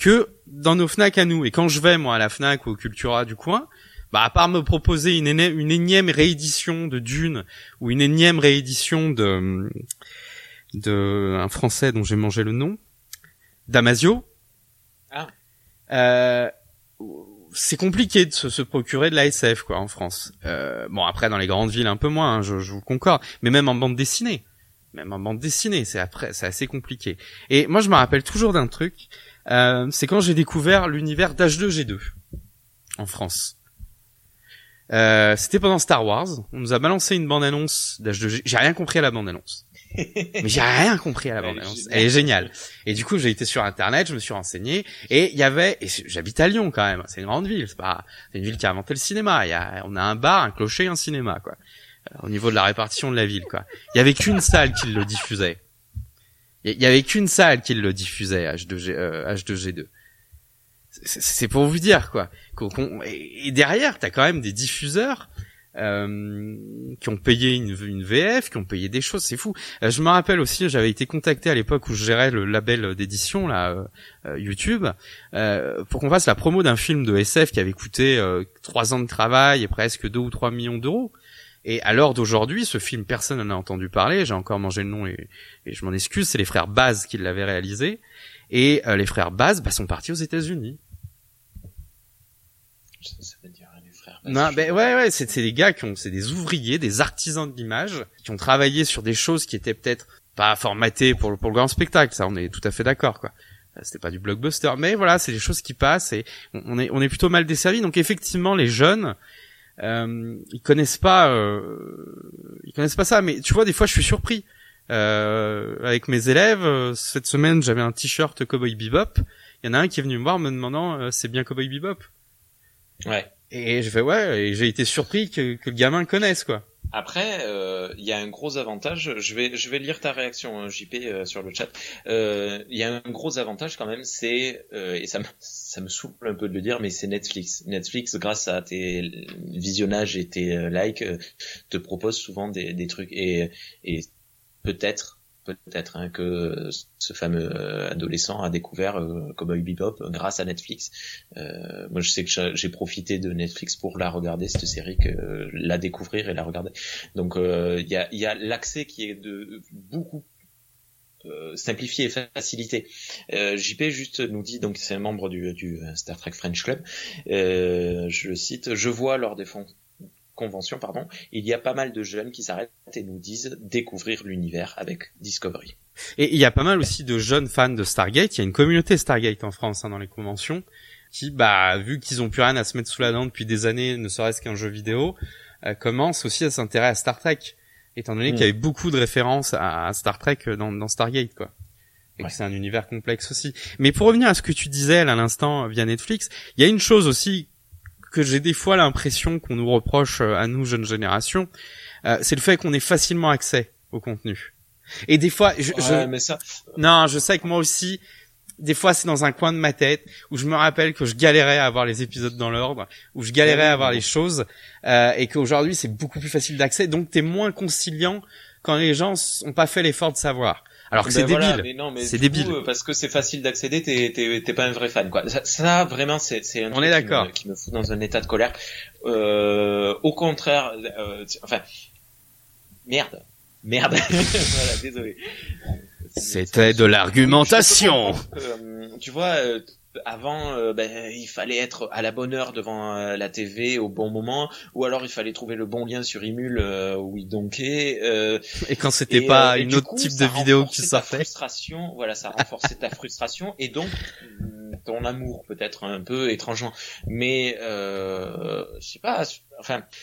que dans nos Fnac à nous. Et quand je vais moi à la Fnac ou au Cultura du coin, bah à part me proposer une, une énième réédition de Dune ou une énième réédition de de un français dont j'ai mangé le nom, Damasio. Euh, c'est compliqué de se, procurer de la SF quoi en France. Euh, bon après dans les grandes villes un peu moins, hein, je, je vous concorde, mais même en bande dessinée, même en bande dessinée, c'est après c'est assez compliqué. Et moi je me rappelle toujours d'un truc, euh, c'est quand j'ai découvert l'univers d'H2G2 en France. Euh, c'était pendant Star Wars. On nous a balancé une bande-annonce d'H2G. J'ai rien compris à la bande-annonce. [laughs] mais j'ai rien compris à la bande-annonce. Elle est géniale. Et du coup, j'ai été sur Internet, je me suis renseigné, et il y avait, et j'habite à Lyon quand même. C'est une grande ville. C'est pas, c'est une ville qui a inventé le cinéma. Il y a, on a un bar, un clocher, un cinéma, quoi. Euh, au niveau de la répartition de la ville, quoi. Il y avait qu'une salle qui le diffusait. Il y avait qu'une salle qui le diffusait, H2G, euh, H2G2. C'est pour vous dire quoi. Et derrière, t'as quand même des diffuseurs euh, qui ont payé une, VF, qui ont payé des choses, c'est fou. Euh, je me rappelle aussi, j'avais été contacté à l'époque où je gérais le label d'édition là, euh, YouTube, pour qu'on fasse la promo d'un film de SF qui avait coûté trois ans de travail et presque deux ou trois millions d'euros. Et à l'heure d'aujourd'hui, ce film, personne n'en a entendu parler. J'ai encore mangé le nom et, je m'en excuse. C'est les frères Baz qui l'avaient réalisé. Et euh, les frères Baz bah, sont partis aux États-Unis. Non, ben ouais, ouais, c'est des gars qui ont, c'est des ouvriers, des artisans de l'image, qui ont travaillé sur des choses qui étaient peut-être pas formatées pour, pour le grand spectacle. Ça, on est tout à fait d'accord, quoi euh, c'était pas du blockbuster mais voilà c'est des choses qui passent et on est on est plutôt mal desservi donc effectivement les jeunes euh, ils connaissent pas, euh, ils connaissent pas ça. Mais tu vois, des fois, je suis surpris. Euh, avec mes élèves, euh, cette semaine, j'avais un t-shirt Cowboy Bebop. Il y en a un qui est venu me voir me demandant, euh, c'est bien Cowboy Bebop Ouais. Et je fais ouais, j'ai été surpris que, que le gamin connaisse quoi. Après, euh, il y a un gros avantage. Je vais, je vais lire ta réaction, hein, JP, euh, sur le chat. Euh, il y a un gros avantage quand même, c'est et ça me, ça me souffle un peu de le dire, mais c'est Netflix. Netflix, grâce à tes visionnages et tes likes, te propose souvent des, des trucs et, et peut-être peut-être hein, que ce fameux euh, adolescent a découvert euh, Cowboy Bebop grâce à Netflix. Euh, moi, je sais que j'ai profité de Netflix pour la regarder cette série, que la découvrir et la regarder. Donc, il y a, y a l'accès qui est de beaucoup simplifié et facilité. JP juste nous dit donc c'est un membre du, du Star Trek French Club. je le cite. Je vois lors des convention, pardon, il y a pas mal de jeunes qui s'arrêtent et nous disent découvrir l'univers avec Discovery. Et il y a pas mal aussi de jeunes fans de Stargate. Il y a une communauté Stargate en France hein, dans les conventions qui, bah, vu qu'ils ont plus rien à se mettre sous la dent depuis des années, ne serait-ce qu'un jeu vidéo, euh, commencent aussi à s'intéresser à Star Trek, étant donné qu'il y avait beaucoup de références à, Star Trek dans, dans Stargate, quoi. Et que c'est un univers complexe aussi. Mais pour revenir à ce que tu disais à l'instant via Netflix, il y a une chose aussi que j'ai des fois l'impression qu'on nous reproche euh, à nous jeunes générations, euh, c'est le fait qu'on ait facilement accès au contenu. Et des fois, je, mais ça... non, je sais que moi aussi, des fois c'est dans un coin de ma tête où je me rappelle que je galérais à avoir les épisodes dans l'ordre, où je galérais à avoir les choses, euh, et qu'aujourd'hui c'est beaucoup plus facile d'accès, donc t'es moins conciliant quand les gens ont pas fait l'effort de savoir. Alors que Ben c'est voilà, débile. C'est coup, débile. euh, parce que c'est facile d'accéder, t'es t'es t'es pas un vrai fan quoi. Ça, ça, vraiment c'est c'est un On truc est qui me- qui me fout dans un état de colère. Euh, au contraire, euh, enfin merde, merde. [laughs] voilà, désolé. C'était de l'argumentation. Euh, tu vois, euh, avant, euh, ben, il fallait être à la bonne heure devant euh, la TV au bon moment, ou alors il fallait trouver le bon lien sur Imul euh, où il donkait. Euh, Et quand c'était pas une autre coup, type de vidéo qui sortait. frustration, voilà, ça renforçait ta frustration et donc mm, ton amour peut-être un peu étrangement. Mais euh, je sais pas, enfin, Tu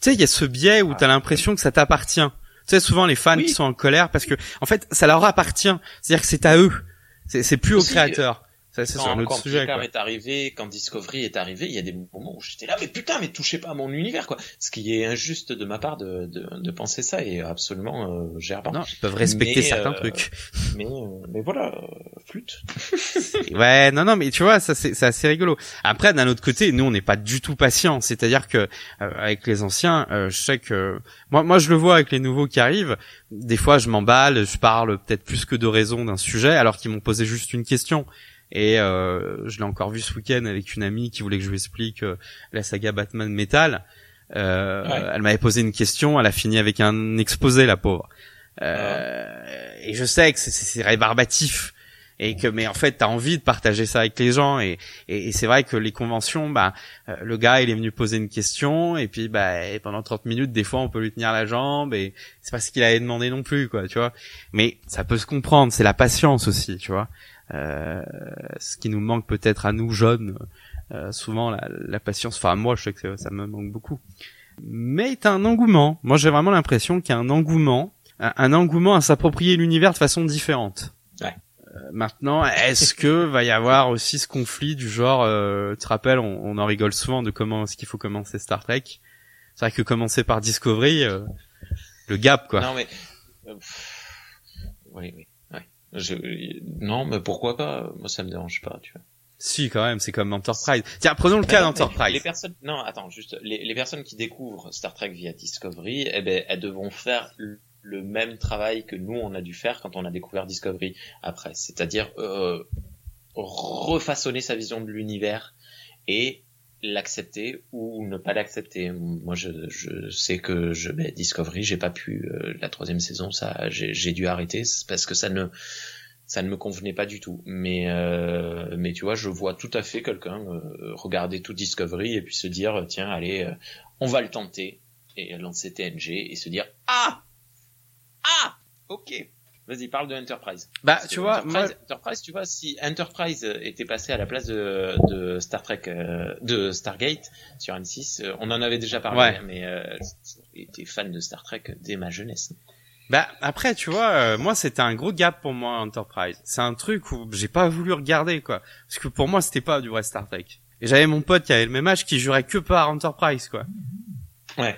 sais, il y a ce biais où t'as l'impression que ça t'appartient. Tu sais, souvent les fans Ah. Oui. qui sont en colère parce que, en fait, ça leur appartient. C'est-à-dire que c'est à eux. C'est plus au Aussi, créateur. Ça, c'est quand, un autre quand sujet. Quoi. est arrivé, quand Discovery est arrivé, il y a des moments où j'étais là, mais putain, mais touchez pas à mon univers, quoi. Ce qui est injuste de ma part de, de, de penser ça et absolument euh, gerbant. Non, ils peuvent respecter Mais, certains euh, trucs. [laughs] Mais, euh, mais voilà, euh, flûte. [laughs] Ouais, non, non, mais tu vois, ça c'est c'est assez rigolo. Après, d'un autre côté, nous, on n'est pas du tout patients. C'est-à-dire que euh, avec les anciens, euh, je sais que moi, moi, je le vois avec les nouveaux qui arrivent. Des fois, je m'emballe, je parle peut-être plus que de raison d'un sujet, alors qu'ils m'ont posé juste une question. Et euh, je l'ai encore vu ce week-end avec une amie qui voulait que je lui explique euh, la saga Batman Metal. Euh, Ouais. Elle m'avait posé une question, elle a fini avec un exposé, la pauvre. Euh, Et je sais que c'est- rébarbatif. Et que mais en fait t'as envie de partager ça avec les gens. Et, et, et c'est vrai que les conventions bah euh, le gars il est venu poser une question. Et puis bah et pendant 30 minutes des fois on peut lui tenir la jambe. Et c'est pas ce qu'il avait demandé non plus quoi tu vois. Mais ça peut se comprendre. C'est la patience aussi tu vois ce qui nous manque peut-être à nous jeunes euh, souvent la, la patience enfin moi je sais que ça, me manque beaucoup mais t'as un engouement moi j'ai vraiment l'impression qu'il y a un engouement un, un engouement à s'approprier l'univers de façon différente Maintenant, est-ce que va y avoir aussi ce conflit du genre, euh, tu te rappelles, on, on en rigole souvent de comment est-ce qu'il faut commencer Star Trek. C'est vrai que commencer par Discovery, euh, le gap quoi. Non, mais, euh, pff, oui, oui. Je, non, mais pourquoi pas? Moi, ça me dérange pas, tu vois. Si quand même, c'est comme Enterprise. Tiens, prenons le cas Mais d'Enterprise. Les personnes, non, attends, juste, les, les personnes qui découvrent Star Trek via Discovery, eh ben, elles devront faire le- le même travail que nous, on a dû faire quand on a découvert Discovery après. C'est-à-dire, euh, refaçonner sa vision de l'univers et l'accepter ou ne pas l'accepter. Moi, je, je sais que je, ben, Discovery, j'ai pas pu, euh, la troisième saison, ça, j'ai dû arrêter parce que ça ne, ça ne me convenait pas du tout. Mais euh, mais tu vois, je vois tout à fait quelqu'un euh, regarder tout Discovery et puis se dire tiens, allez, euh, on va le tenter et lancer TNG et se dire ah ah ok. Vas-y, parle de Enterprise. Bah, Parce tu vois, Enterprise, moi, Enterprise, tu vois, si Enterprise euh, était passé à la place de, de Star Trek, euh, de Stargate sur N6, euh, on en avait déjà parlé, Ouais. hein, mais euh, j'étais fan de Star Trek dès ma jeunesse. bah après, tu vois, euh, moi c'était un gros gap pour moi Enterprise. C'est un truc où j'ai pas voulu regarder quoi, parce que pour moi c'était pas du vrai Star Trek. Et j'avais mon pote qui avait le même âge qui jurait que par Enterprise quoi. Ouais.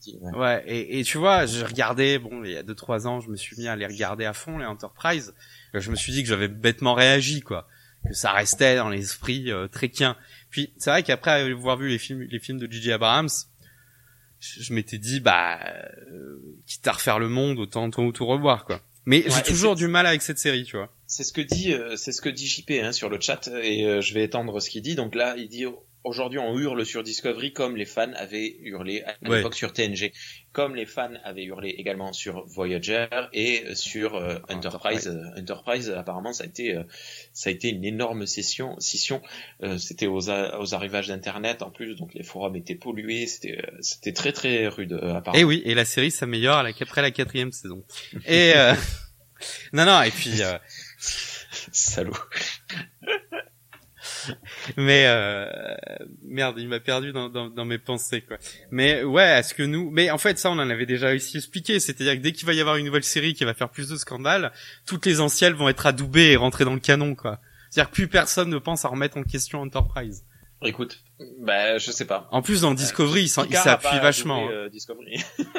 Dit, ouais. Ouais, et, et tu vois, j'ai regardé, bon, il y a deux trois ans, je me suis mis à les regarder à fond les Enterprise. Euh, Je me suis dit que j'avais bêtement réagi, quoi, que ça restait dans l'esprit euh, tréquien. Puis c'est vrai qu'après avoir vu les films, les films de J.J. Abrams, je, je m'étais dit, bah, euh, quitte à refaire le monde, autant tout, tout revoir, quoi. Mais Ouais, j'ai toujours du mal avec cette série, tu vois. C'est ce que dit, euh, c'est ce que dit JP hein, sur le chat et euh, je vais étendre ce qu'il dit. Donc là, il dit aujourd'hui on hurle sur Discovery comme les fans avaient hurlé à Ouais. l'époque sur TNG, comme les fans avaient hurlé également sur Voyager et sur euh, Enterprise. Euh, Enterprise, apparemment, ça a été, euh, ça a été une énorme session, scission. Euh, c'était aux, aux arrivages d'Internet en plus, donc les forums étaient pollués. C'était, euh, c'était très très rude euh, apparemment. Et oui, et la série s'améliore à la- après la quatrième saison. Et euh, [laughs] non, non, et puis. euh, Salaud. [laughs] Mais euh, merde, il m'a perdu dans, dans, dans mes pensées quoi. Mais ouais, est-ce que nous Mais en fait, ça on en avait déjà réussi à expliquer, c'est-à-dire que dès qu'il va y avoir une nouvelle série qui va faire plus de scandales, toutes les anciennes vont être adoubées et rentrer dans le canon quoi. C'est-à-dire que plus personne ne pense à remettre en question Enterprise. Écoute, bah je sais pas. En plus dans Discovery, il s'en- il s'appuie vachement. hein. euh, Discovery. [laughs]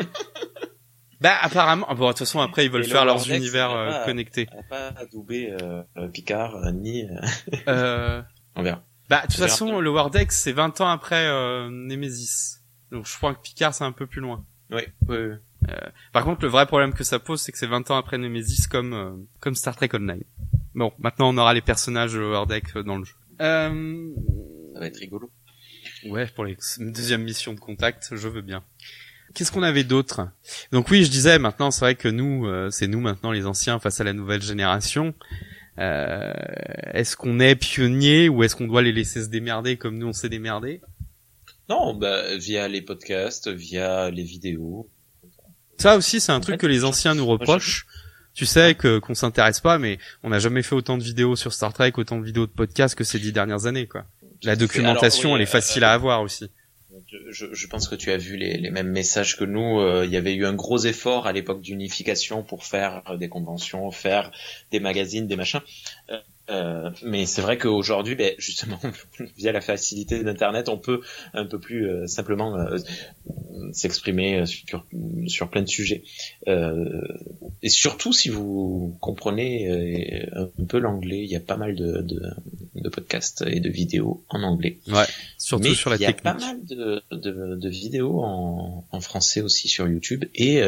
Bah apparemment, bon, de toute façon après ils veulent faire le leurs Vortex, univers euh, pas- connectés. Pas adoubé euh, euh, Picard euh, ni. euh, Euh, on verra. bah de toute façon, le Wardex c'est 20 ans après euh, Nemesis. Donc je crois que Picard c'est un peu plus loin. Oui. oui, oui. Euh, par contre, le vrai problème que ça pose, c'est que c'est 20 ans après Nemesis comme euh, comme Star Trek Online. Bon, maintenant on aura les personnages hors deck dans le jeu. Euh... Ça va être rigolo. Ouais, pour les deuxième mission de contact, je veux bien. Qu'est-ce qu'on avait d'autre? Donc oui, je disais maintenant, c'est vrai que nous, euh, c'est nous maintenant les anciens face à la nouvelle génération. Euh, est-ce qu'on est pionnier ou est-ce qu'on doit les laisser se démerder comme nous on s'est démerdé? Non, bah, via les podcasts, via les vidéos. Ça aussi, c'est un truc que les anciens nous reprochent. Tu sais que qu'on s'intéresse pas, mais on n'a jamais fait autant de vidéos sur Star Trek, autant de vidéos de podcasts que ces dix dernières années, quoi. La documentation, elle est facile à avoir aussi je, je, pense que tu as vu les, les mêmes messages que nous. Euh, il y avait eu un gros effort à l'époque d'unification pour faire des conventions, faire des magazines, des machins. Euh, euh, mais c'est vrai qu'aujourd'hui, ben, justement, [laughs] via la facilité d'Internet, on peut un peu plus euh, simplement euh, s'exprimer sur, sur plein de sujets. et surtout, si vous comprenez un peu l'anglais, il y a pas mal de, de, de, podcasts et de vidéos en anglais. Ouais, surtout sur la technique. Il y a pas mal de, de, de vidéos en, en, français aussi sur YouTube. Et,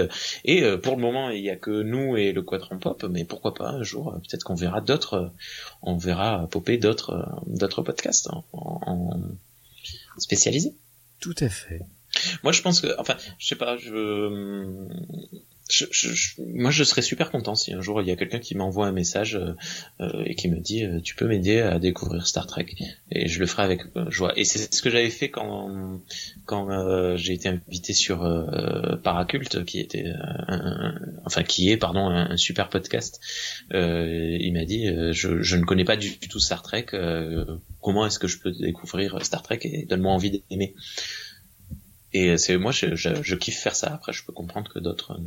et pour le moment, il y a que nous et le Quadran Pop, mais pourquoi pas un jour, peut-être qu'on verra d'autres on verra popper d'autres d'autres podcasts en, en, spécialisés. Tout à fait. Moi, je pense que, enfin, je sais pas, je, je, je, moi, je serais super content si un jour il y a quelqu'un qui m'envoie un message euh, euh et qui me dit euh, tu peux m'aider à découvrir Star Trek et je le ferai avec euh, joie. Et c'est ce que j'avais fait quand quand j'ai été invité sur Paracult, qui était, un, enfin qui est pardon un, super podcast. il m'a dit je, je, ne connais pas du, tout Star Trek. comment est-ce que je peux découvrir Star Trek et donne-moi envie d'aimer. Et c'est moi, je, je, je, kiffe faire ça. Après, je peux comprendre que d'autres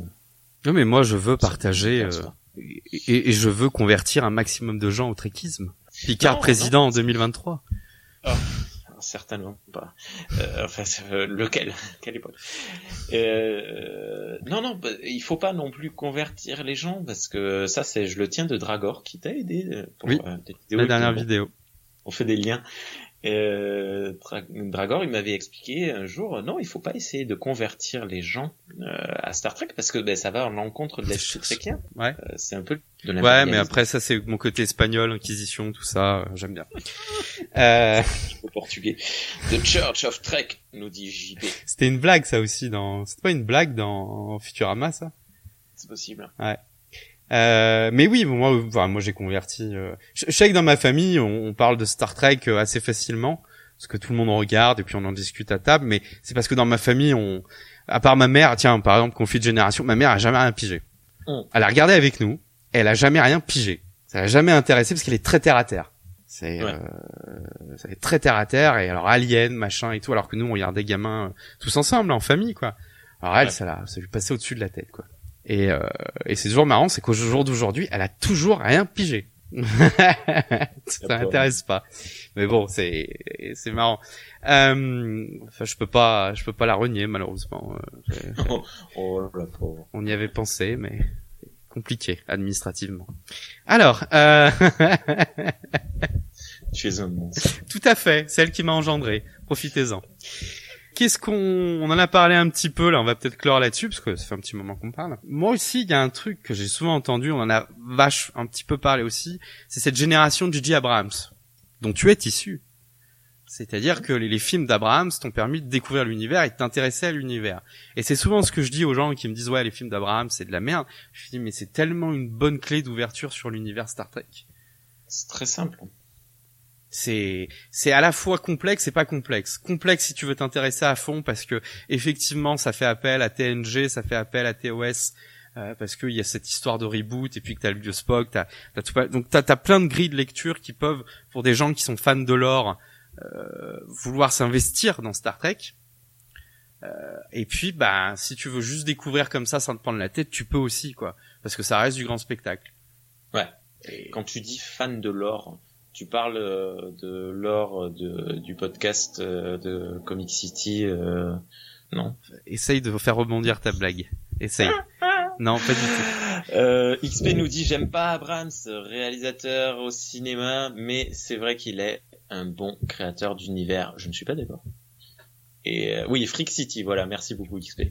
non mais moi je veux partager euh, et, et, je veux convertir un maximum de gens au trekisme. Picard président en 2023. Oh, certainement pas. Euh, enfin, euh, lequel? [laughs] Quelle époque? Euh, Non, non, bah, il faut pas non plus convertir les gens parce que ça, c'est, je le tiens de Dragor qui t'a aidé pour oui, la dernière vidéo. On fait des liens euh, Dragor, il m'avait expliqué un jour, non, il faut pas essayer de convertir les gens euh, à Star Trek parce que ben, ça va en l'encontre de l'esprit [laughs] trekien. Ouais. Euh, c'est un peu de Ouais, mais après ça c'est mon côté espagnol, inquisition, tout ça, euh, j'aime bien. [laughs] euh... [laughs] Au portugais. The Church of Trek, nous dit JP. C'était une blague ça aussi dans. C'était pas une blague dans Futurama ça? C'est possible. Ouais. Euh, mais oui, moi, enfin, moi j'ai converti. Euh... Je, sais que dans ma famille, on, parle de Star Trek euh, assez facilement parce que tout le monde en regarde et puis on en discute à table. Mais c'est parce que dans ma famille, on, à part ma mère, tiens, par exemple, conflit de génération, ma mère a jamais rien pigé. Mm. Elle a regardé avec nous, elle a jamais rien pigé. Ça l'a jamais intéressé parce qu'elle est très terre à terre. C'est ouais. euh, très terre à terre et alors alien machin et tout alors que nous on regardait gamins euh, tous ensemble en famille quoi. Alors elle ça l'a ça lui passait au-dessus de la tête quoi. Et, euh, et c'est toujours marrant, c'est qu'au jour d'aujourd'hui, elle a toujours rien pigé. [laughs] ça m'intéresse pas. Mais bon, c'est c'est marrant. Euh, enfin, je peux pas, je peux pas la renier malheureusement. oh, [laughs] oh, la pauvre. On y avait pensé, mais compliqué administrativement. Alors. Euh... [laughs] tu es un monstre. Tout à fait, celle qui m'a engendré. Profitez-en qu'est-ce qu'on on en a parlé un petit peu là, on va peut-être clore là-dessus parce que ça fait un petit moment qu'on parle. Moi aussi, il y a un truc que j'ai souvent entendu, on en a vache un petit peu parlé aussi, c'est cette génération de J.J. Abrams dont tu es issu. C'est-à-dire que les, films d'Abrams t'ont permis de découvrir l'univers et de t'intéresser à l'univers. Et c'est souvent ce que je dis aux gens qui me disent ouais les films d'Abrams c'est de la merde. Je dis mais c'est tellement une bonne clé d'ouverture sur l'univers Star Trek. C'est très simple c'est c'est à la fois complexe et pas complexe. Complexe si tu veux t'intéresser à fond parce que effectivement ça fait appel à TNG, ça fait appel à TOS euh, parce qu'il y a cette histoire de reboot et puis que t'as le vieux Spock, t'as t'as tout donc t'as as plein de grilles de lecture qui peuvent pour des gens qui sont fans de l'or euh, vouloir s'investir dans Star Trek. Euh, et puis bah si tu veux juste découvrir comme ça sans te prendre la tête, tu peux aussi quoi parce que ça reste du grand spectacle. Ouais. Et... Quand tu dis fan de l'or, tu parles euh, de l'or du podcast euh, de Comic City, euh, non? Essaye de faire rebondir ta blague. Essaye. [laughs] non, pas du tout. Euh, XP nous dit j'aime pas Abrams, réalisateur au cinéma, mais c'est vrai qu'il est un bon créateur d'univers. Je ne suis pas d'accord. Et oui, Freak City, voilà, merci beaucoup XP.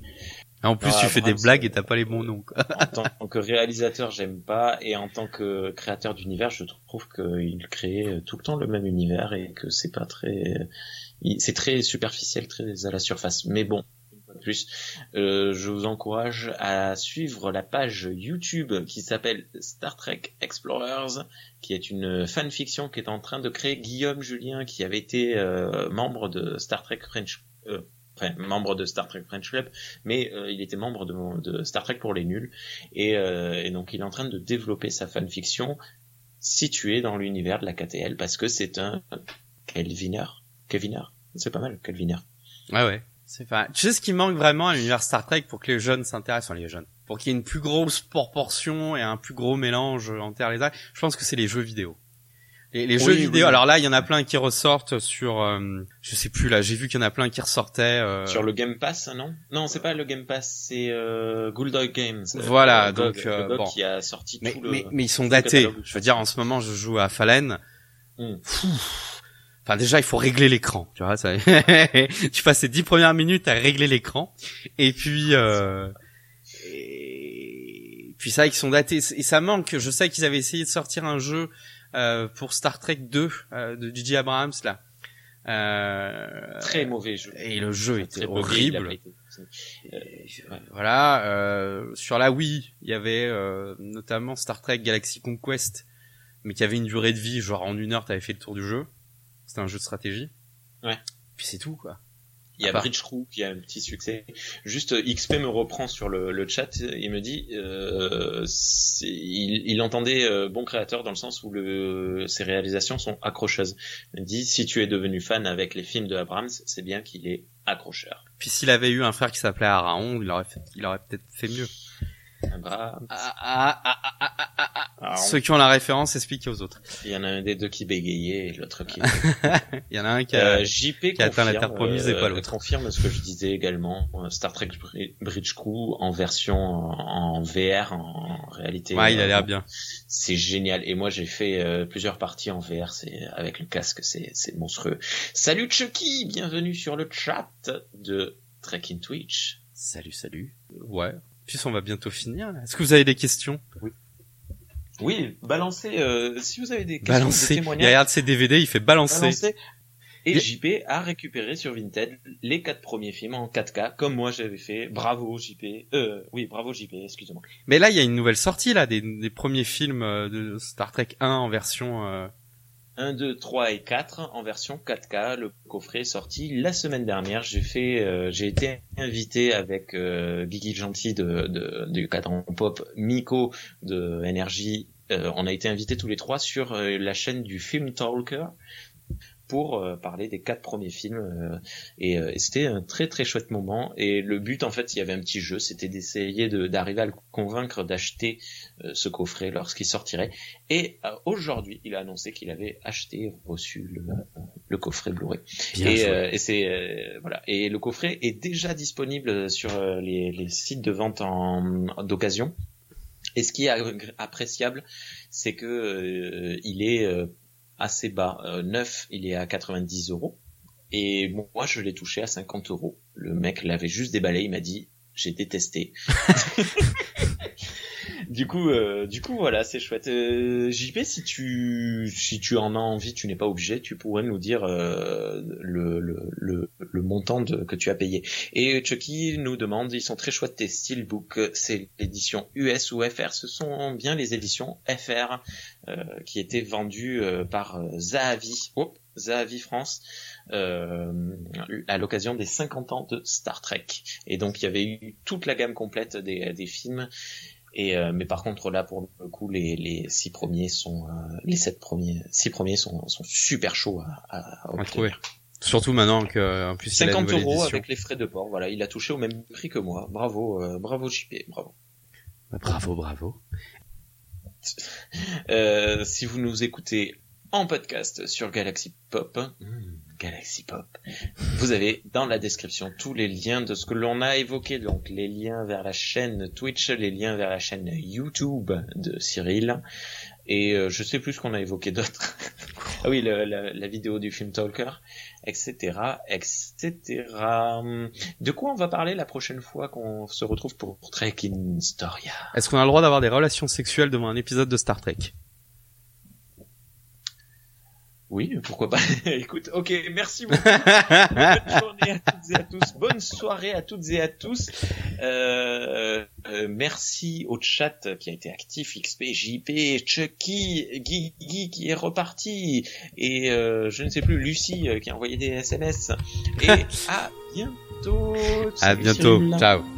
En plus, Ah, tu fais des blagues euh, et t'as pas les bons noms. Quoi. en tant que réalisateur, j'aime pas, et en tant que créateur d'univers, je trouve qu'il crée tout le temps le même univers et que c'est pas très, c'est très superficiel, très à la surface. Mais bon, plus, euh, je vous encourage à suivre la page YouTube qui s'appelle Star Trek Explorers, qui est une fanfiction qui est en train de créer Guillaume Julien, qui avait été euh, membre de Star Trek French. euh, membre de Star Trek French Club, mais euh, il était membre de, Star Trek pour les nuls. Et, euh, et donc il est en train de développer sa fanfiction située dans l'univers de la KTL parce que c'est un Kelviner. Kelviner. C'est pas mal, Kelviner. Ouais, ouais. C'est pas. Tu sais ce qui manque vraiment à l'univers Star Trek pour que les jeunes s'intéressent, enfin les jeunes, pour qu'il y ait une plus grosse proportion et un plus gros mélange entre les arts? Je pense que c'est les jeux vidéo. Les, les Oui, jeux oui. vidéo. Alors là, il y en a plein qui ressortent sur. euh, je sais plus là. J'ai vu qu'il y en a plein qui ressortaient. euh, Sur le Game Pass, non? Non, c'est pas le Game Pass, c'est euh, Gulldog Games. Voilà, Euh, donc, euh, le GOG bon. qui a sorti mais, tout le... mais, mais ils sont datés. catalogue. Je veux dire, en ce moment, je joue à Fallen. Pfff. Enfin, déjà, il faut régler l'écran. Tu vois, ça... [laughs] tu passes les dix premières minutes à régler l'écran, et puis, euh... et puis ça, ils sont datés. Et ça manque. Je sais qu'ils avaient essayé de sortir un jeu euh, pour Star Trek 2 euh, de J.J. Abrams là. Euh... Très mauvais jeu. Et le jeu était horrible. Euh, Voilà, euh, sur la Wii, il y avait euh, notamment Star Trek Galaxy Conquest, mais qui avait une durée de vie, genre en une heure, t'avais fait le tour du jeu. C'était un jeu de stratégie. Ouais. Puis c'est tout, quoi. Il y a Bridge Crew qui a un petit succès. Juste euh, XP me reprend sur le, le chat et me dit euh, il, il entendait euh, bon créateur dans le sens où le, ses réalisations sont accrocheuses. Il me dit si tu es devenu fan avec les films de Abrams, c'est bien qu'il est accrocheur. Puis s'il avait eu un frère qui s'appelait Araon, il aurait, fait- il aurait peut-être fait mieux. Ah, ah, ah, ah, ah, ah, ah. Ceux qui ont la référence expliquent aux autres. Il y en a un des deux qui bégayait et l'autre qui. [laughs] Il y en a un qui a... Euh, JP qui a atteint la terre promise et pas euh, l'autre. confirme ce que je disais également. euh, Star Trek Bri- Bridge Crew en version en, VR, en réalité. ouais, il a euh, l'air bien. C'est génial. Et moi, j'ai fait euh, plusieurs parties en VR. C'est avec le casque, c'est c'est monstrueux. Salut Chucky, bienvenue sur le chat de Trek in Twitch. Salut, salut. Ouais. Puis on va bientôt finir. là. Est-ce que vous avez des questions? Oui, balancez. euh, si vous avez des questions, Balancer. des Il témoignages, regarde ses DVD, il fait balancer. balancez. Et JP a récupéré sur Vinted les quatre premiers films en 4K, comme moi j'avais fait. Bravo JP. Euh, oui, bravo JP. Excusez-moi. Mais là, il y a une nouvelle sortie là des, des premiers films euh, de Star Trek 1 en version. euh, 1, 2, 3 et 4 en version 4K. Le coffret est sorti la semaine dernière. J'ai fait, euh, j'ai été invité avec euh, Guigui Gentil de, de, du cadran pop, Miko de Énergie. Euh, on a été invités tous les trois sur euh, la chaîne du Film Talker pour euh, parler des quatre premiers films euh, et, euh, et c'était un très très chouette moment. Et le but en fait il y avait un petit jeu c'était d'essayer de- d'arriver à le convaincre d'acheter euh, ce coffret lorsqu'il sortirait. Et euh, aujourd'hui il a annoncé qu'il avait acheté et reçu le, le coffret Blu-ray. Et, euh, et c'est euh, voilà. Et le coffret est déjà disponible sur les, les sites de vente en d'occasion. Et ce qui est appréciable c'est que euh, il est euh, assez bas. Euh, neuf il est à 90 euros. Et moi je l'ai touché à 50 euros. Le mec l'avait juste déballé. Il m'a dit j'ai détesté [laughs] du coup, euh, du coup, voilà, c'est chouette. Euh, JP, si tu, si tu en as envie, tu n'es pas obligé, tu pourrais nous dire euh, le, le, le, le montant de, que tu as payé. Et Chucky nous demande, ils sont très chouettes tes steelbooks, c'est l'édition US ou FR. Ce sont bien les éditions FR euh, qui étaient vendues euh, par euh, Zahavi, oh, Zahavi France, euh, à l'occasion des 50 ans de Star Trek. Et donc il y avait eu toute la gamme complète des, des films. Et euh, mais par contre là pour le coup les, les six premiers sont euh, les sept premiers six premiers sont, sont super chauds à, à, à trouver. Surtout maintenant que en plus il y a la 50 nouvelle euros édition. avec les frais de port voilà il a touché au même prix que moi bravo euh, bravo JP bravo Bah, Bravo, bravo. Euh, si vous nous écoutez en podcast sur Galaxy Pop, hmm, Galaxy Pop, vous avez dans la description tous les liens de ce que l'on a évoqué, donc les liens vers la chaîne Twitch, les liens vers la chaîne YouTube de Cyril, et euh, je sais plus ce qu'on a évoqué d'autre. [laughs] Ah oui, la, vidéo du film Talker, etc., etc. De quoi on va parler la prochaine fois qu'on se retrouve pour Trek in Storia Est-ce qu'on a le droit d'avoir des relations sexuelles devant un épisode de Star Trek? Oui, pourquoi pas. [laughs] Écoute, ok, merci beaucoup. [laughs] Bonne journée à toutes et à tous. Bonne soirée à toutes et à tous. Euh, euh, merci au chat qui a été actif, XP, JP, Chucky, Guigui qui est reparti, et euh, je ne sais plus, Lucie qui a envoyé des SMS. Et [laughs] à bientôt. À bientôt. Ciao.